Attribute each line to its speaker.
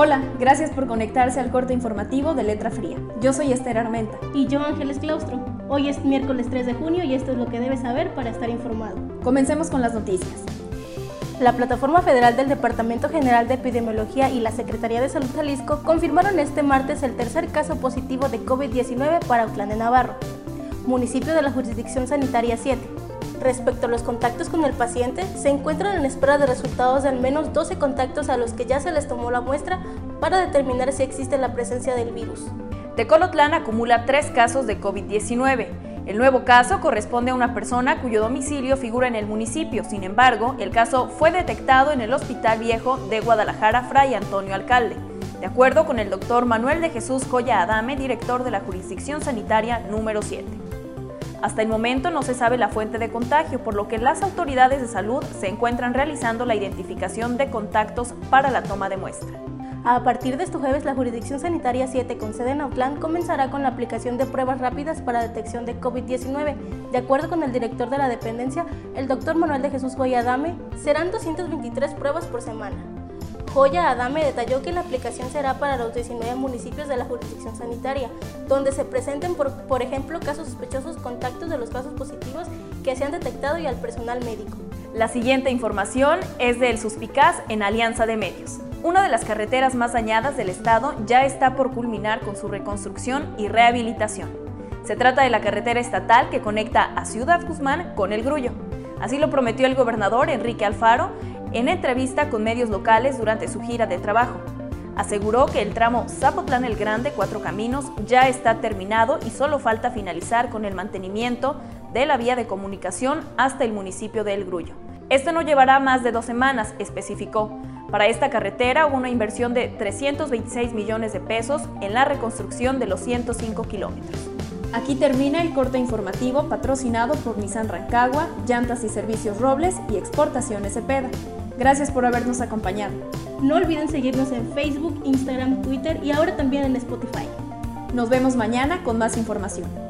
Speaker 1: Hola, gracias por conectarse al corte informativo de Letra Fría. Yo soy Esther Armenta.
Speaker 2: Y yo Ángeles Claustro. Hoy es miércoles 3 de junio y esto es lo que debes saber para estar informado.
Speaker 1: Comencemos con las noticias.
Speaker 2: La Plataforma Federal del Departamento General de Epidemiología y la Secretaría de Salud Jalisco confirmaron este martes el tercer caso positivo de COVID-19 para Autlán de Navarro, municipio de la jurisdicción sanitaria 7. Respecto a los contactos con el paciente, se encuentran en espera de resultados de al menos 12 contactos a los que ya se les tomó la muestra para determinar si existe la presencia del virus.
Speaker 3: Tecolotlán acumula tres casos de COVID-19. El nuevo caso corresponde a una persona cuyo domicilio figura en el municipio. Sin embargo, el caso fue detectado en el Hospital Viejo de Guadalajara Fray Antonio Alcalde. De acuerdo con el doctor Manuel de Jesús Joya Adame, director de la jurisdicción sanitaria número 7. Hasta el momento no se sabe la fuente de contagio, por lo que las autoridades de salud se encuentran realizando la identificación de contactos para la toma de muestra.
Speaker 2: A partir de este jueves, la Jurisdicción Sanitaria 7 con sede en Autlán comenzará con la aplicación de pruebas rápidas para detección de COVID-19. De acuerdo con el director de la dependencia, el doctor Manuel de Jesús Goyadame, serán 223 pruebas por semana. Joya Adame detalló que la aplicación será para los 19 municipios de la jurisdicción sanitaria, donde se presenten, por, por ejemplo, casos sospechosos, contactos de los casos positivos que se han detectado y al personal médico.
Speaker 3: La siguiente información es del Suspicaz en Alianza de Medios. Una de las carreteras más dañadas del estado ya está por culminar con su reconstrucción y rehabilitación. Se trata de la carretera estatal que conecta a Ciudad Guzmán con el Grullo. Así lo prometió el gobernador Enrique Alfaro en entrevista con medios locales durante su gira de trabajo. Aseguró que el tramo Zapotlán el Grande Cuatro Caminos ya está terminado y solo falta finalizar con el mantenimiento de la vía de comunicación hasta el municipio de El Grullo. Esto no llevará más de dos semanas, especificó. Para esta carretera hubo una inversión de 326 millones de pesos en la reconstrucción de los 105 kilómetros.
Speaker 1: Aquí termina el corte informativo patrocinado por Nissan Rancagua, Llantas y Servicios Robles y Exportaciones Cepeda. Gracias por habernos acompañado.
Speaker 2: No olviden seguirnos en Facebook, Instagram, Twitter y ahora también en Spotify.
Speaker 1: Nos vemos mañana con más información.